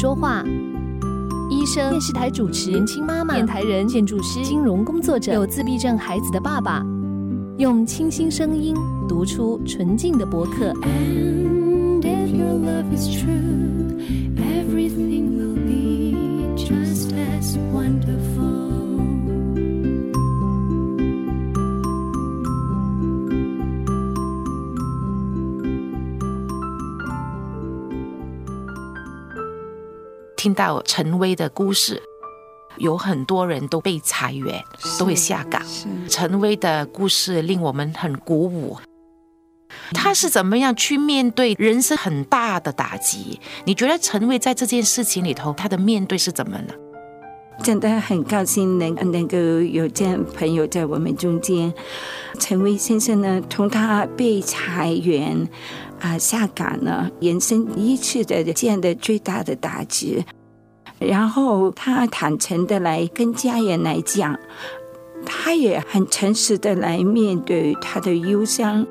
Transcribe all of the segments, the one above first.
说话，医生、电视台主持、年轻妈妈、电台人、建筑师、金融工作者、有自闭症孩子的爸爸，用清新声音读出纯净的博客。听到陈威的故事，有很多人都被裁员，都会下岗。陈威的故事令我们很鼓舞。他是怎么样去面对人生很大的打击？你觉得陈威在这件事情里头，他的面对是怎么呢？真的很高兴能能够有这样朋友在我们中间。陈威先生呢，从他被裁员。啊，下岗了，人生一次的这样的最大的打击。然后他坦诚的来跟家人来讲，他也很诚实的来面对他的忧伤。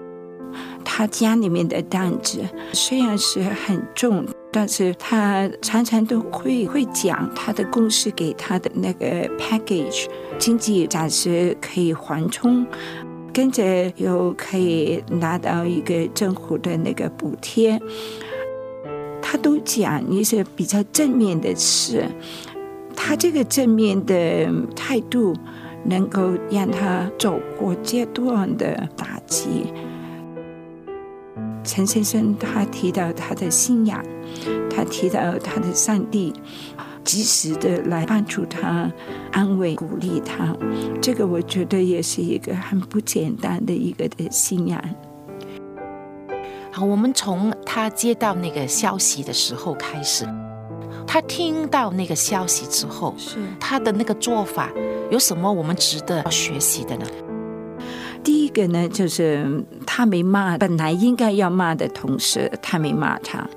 他家里面的担子虽然是很重，但是他常常都会会讲他的公司给他的那个 package，经济暂时可以缓冲。跟着又可以拿到一个政府的那个补贴，他都讲一些比较正面的事。他这个正面的态度，能够让他走过阶段的打击。陈先生他提到他的信仰，他提到他的上帝。及时的来帮助他、安慰、鼓励他，这个我觉得也是一个很不简单的一个的信仰。好，我们从他接到那个消息的时候开始，他听到那个消息之后，是他的那个做法有什么我们值得要学习的呢？第一个呢，就是他没骂本来应该要骂的同事，他没骂他。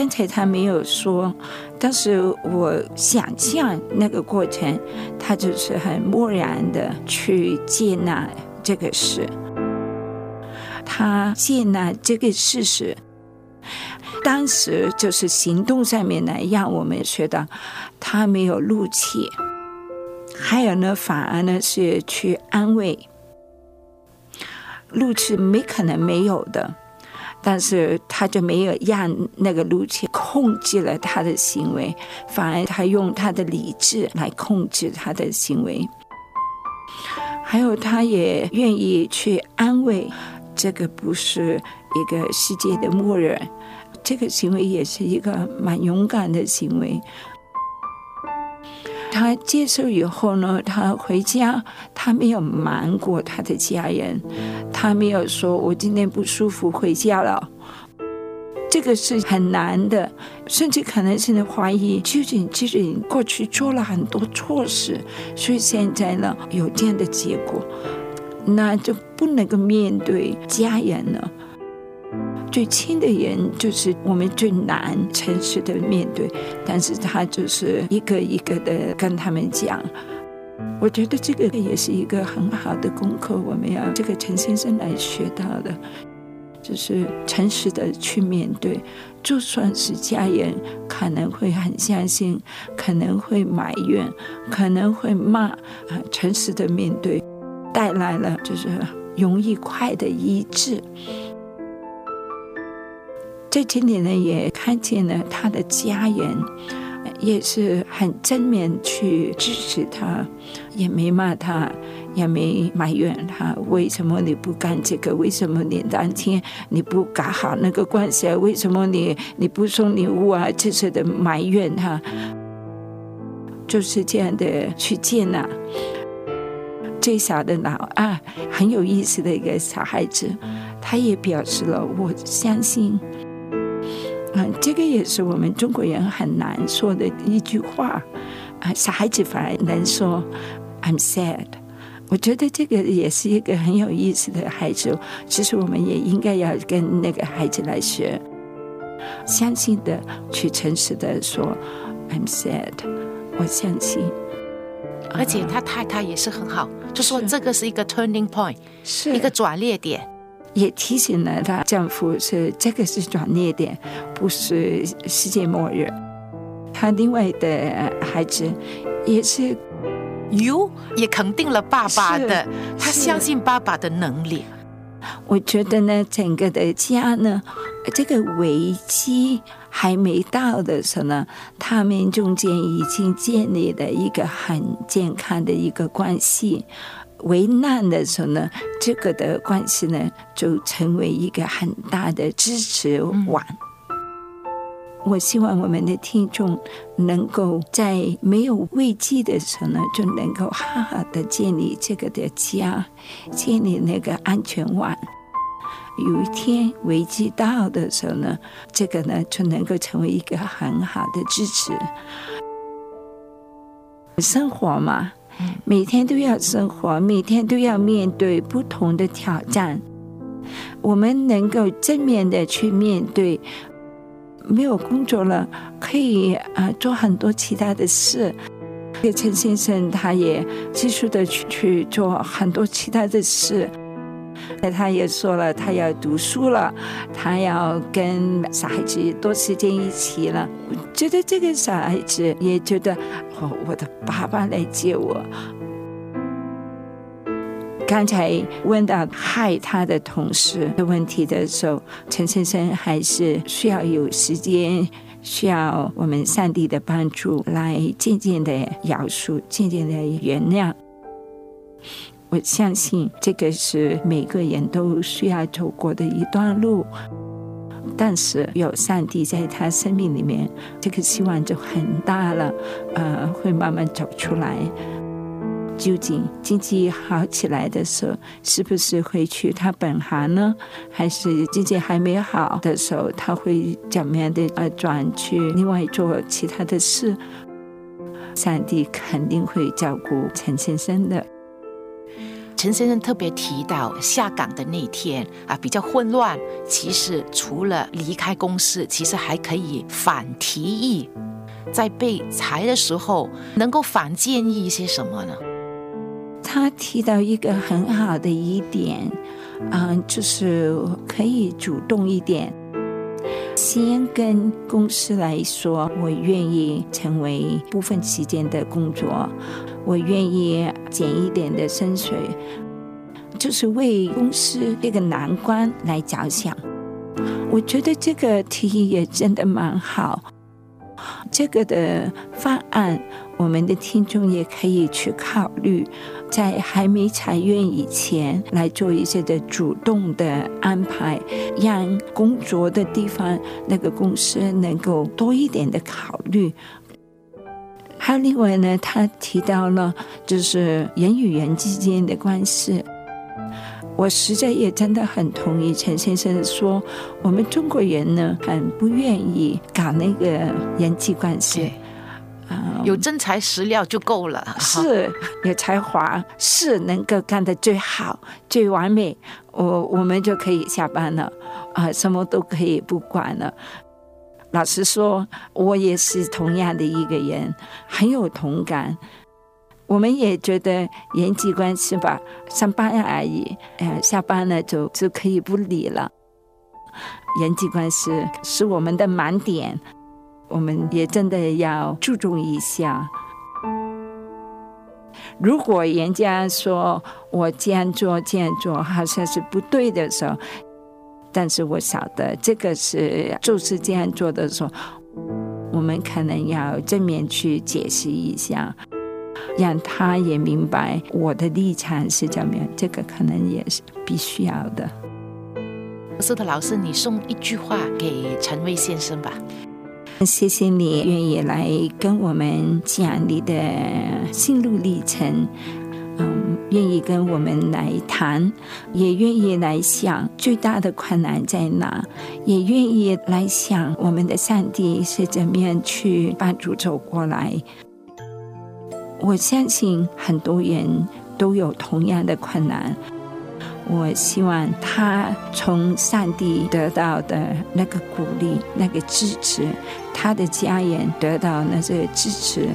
刚才他没有说，但是我想象那个过程，他就是很漠然的去接纳这个事，他接纳这个事实，当时就是行动上面呢，让我们学到他没有怒气，还有呢，反而呢是去安慰，怒气没可能没有的。但是他就没有让那个怒气控制了他的行为，反而他用他的理智来控制他的行为。还有，他也愿意去安慰，这个不是一个世界的末日，这个行为也是一个蛮勇敢的行为。他接受以后呢，他回家，他没有瞒过他的家人，他没有说我今天不舒服回家了，这个是很难的，甚至可能现在怀疑究竟究竟过去做了很多错事，所以现在呢有这样的结果，那就不能够面对家人了。最亲的人就是我们最难诚实的面对，但是他就是一个一个的跟他们讲。我觉得这个也是一个很好的功课，我们要这个陈先生来学到的，就是诚实的去面对，就算是家人可能会很相信，可能会埋怨，可能会骂，啊，诚实的面对，带来了就是容易快的医治。在这里呢，也看见了他的家人，也是很正面去支持他，也没骂他，也没埋怨他为什么你不干这个，为什么你当天你不搞好那个关系，为什么你你不送礼物啊？这些的埋怨他，就是这样的去接纳。最小的老二很有意思的一个小孩子，他也表示了我相信。嗯，这个也是我们中国人很难说的一句话啊，小孩子反而能说 "I'm sad"。我觉得这个也是一个很有意思的孩子。其实我们也应该要跟那个孩子来学，相信的去诚实的说 "I'm sad"，我相信。而且他太太也是很好，就说这个是一个 turning point，是一个转捩点。也提醒了她丈夫是这个是转捩点，不是世界末日。她另外的孩子也是有也肯定了爸爸的，他相信爸爸的能力。我觉得呢，整个的家呢，这个危机还没到的时候呢，他们中间已经建立了一个很健康的一个关系。危难的时候呢，这个的关系呢，就成为一个很大的支持网。我希望我们的听众能够在没有危机的时候呢，就能够好好的建立这个的家，建立那个安全网。有一天危机到的时候呢，这个呢就能够成为一个很好的支持。生活嘛，每天都要生活，每天都要面对不同的挑战。我们能够正面的去面对。没有工作了，可以啊做很多其他的事。陈先生他也继续的去去做很多其他的事。那他也说了，他要读书了，他要跟小孩子多时间一起了。我觉得这个小孩子也觉得，哦，我的爸爸来接我。刚才问到害他的同事的问题的时候，陈先生还是需要有时间，需要我们上帝的帮助，来渐渐的饶恕，渐渐的原谅。我相信这个是每个人都需要走过的一段路，但是有上帝在他生命里面，这个希望就很大了，呃，会慢慢走出来。究竟经济好起来的时候，是不是会去他本行呢？还是经济还没好的时候，他会怎么样的呃转去另外做其他的事？上帝肯定会照顾陈先生的。陈先生特别提到下岗的那天啊，比较混乱。其实除了离开公司，其实还可以反提议，在被裁的时候能够反建议一些什么呢？他提到一个很好的一点，嗯，就是可以主动一点，先跟公司来说，我愿意成为部分期间的工作，我愿意减一点的薪水，就是为公司这个难关来着想。我觉得这个提议也真的蛮好，这个的方案，我们的听众也可以去考虑。在还没裁员以前，来做一些的主动的安排，让工作的地方那个公司能够多一点的考虑。还有另外呢，他提到了就是人与人之间的关系，我实在也真的很同意陈先生说，我们中国人呢很不愿意搞那个人际关系。有真材实料就够了，是有才华，是能够干得最好、最完美，我我们就可以下班了，啊，什么都可以不管了。老实说，我也是同样的一个人，很有同感。我们也觉得人际关系吧，上班而已，哎，下班了就就可以不理了。人际关系是我们的盲点。我们也真的要注重一下。如果人家说我这样做、这样做好像是不对的时候，但是我晓得这个是就是这样做的时候，我们可能要正面去解释一下。让他也明白我的立场是怎么样，这个可能也是必须要的。斯特老师，你送一句话给陈威先生吧。谢谢你愿意来跟我们讲你的心路历程，嗯，愿意跟我们来谈，也愿意来想最大的困难在哪，也愿意来想我们的上帝是怎么样去帮助走过来。我相信很多人都有同样的困难。我希望他从上帝得到的那个鼓励、那个支持，他的家人得到那个支持。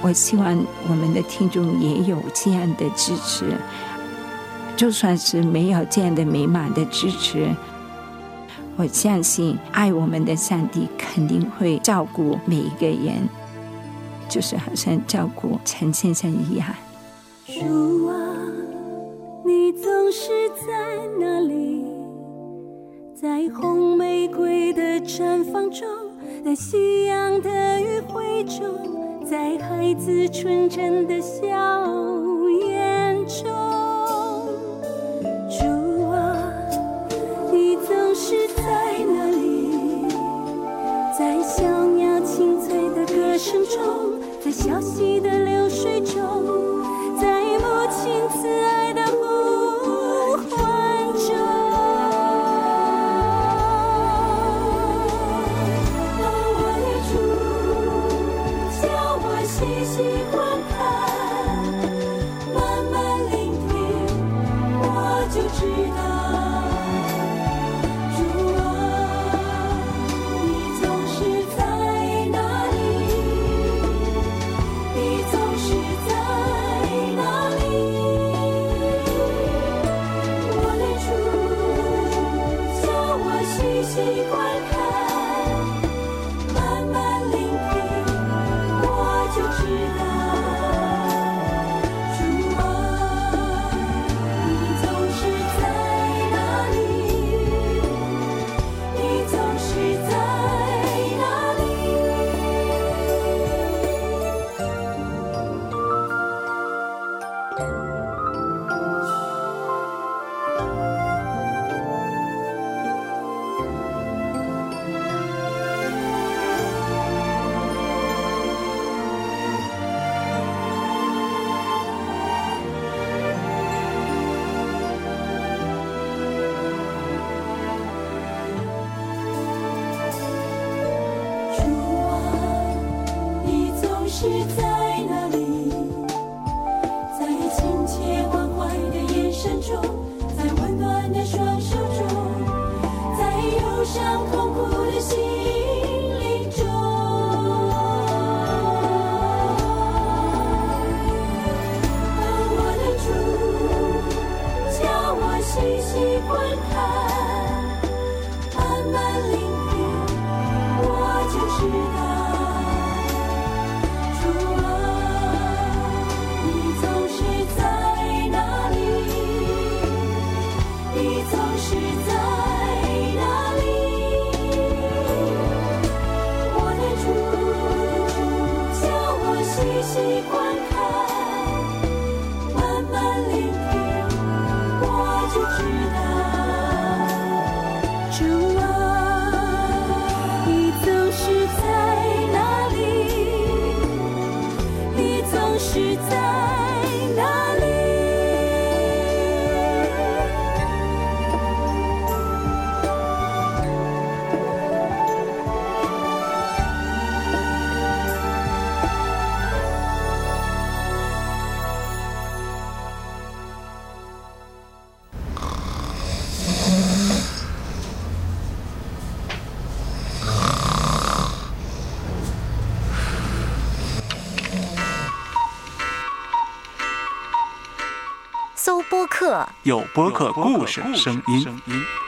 我希望我们的听众也有这样的支持。就算是没有这样的美满的支持，我相信爱我们的上帝肯定会照顾每一个人，就是好像照顾陈先生一样。主啊。你总是在那里，在红玫瑰的绽放中，在夕阳的余晖中，在孩子纯真的笑小溪的是在哪里，在亲切关怀的眼神中，在温暖的双手中，在忧伤痛苦的心灵中，我的主叫我细细观看。习惯看。有播客故事声音。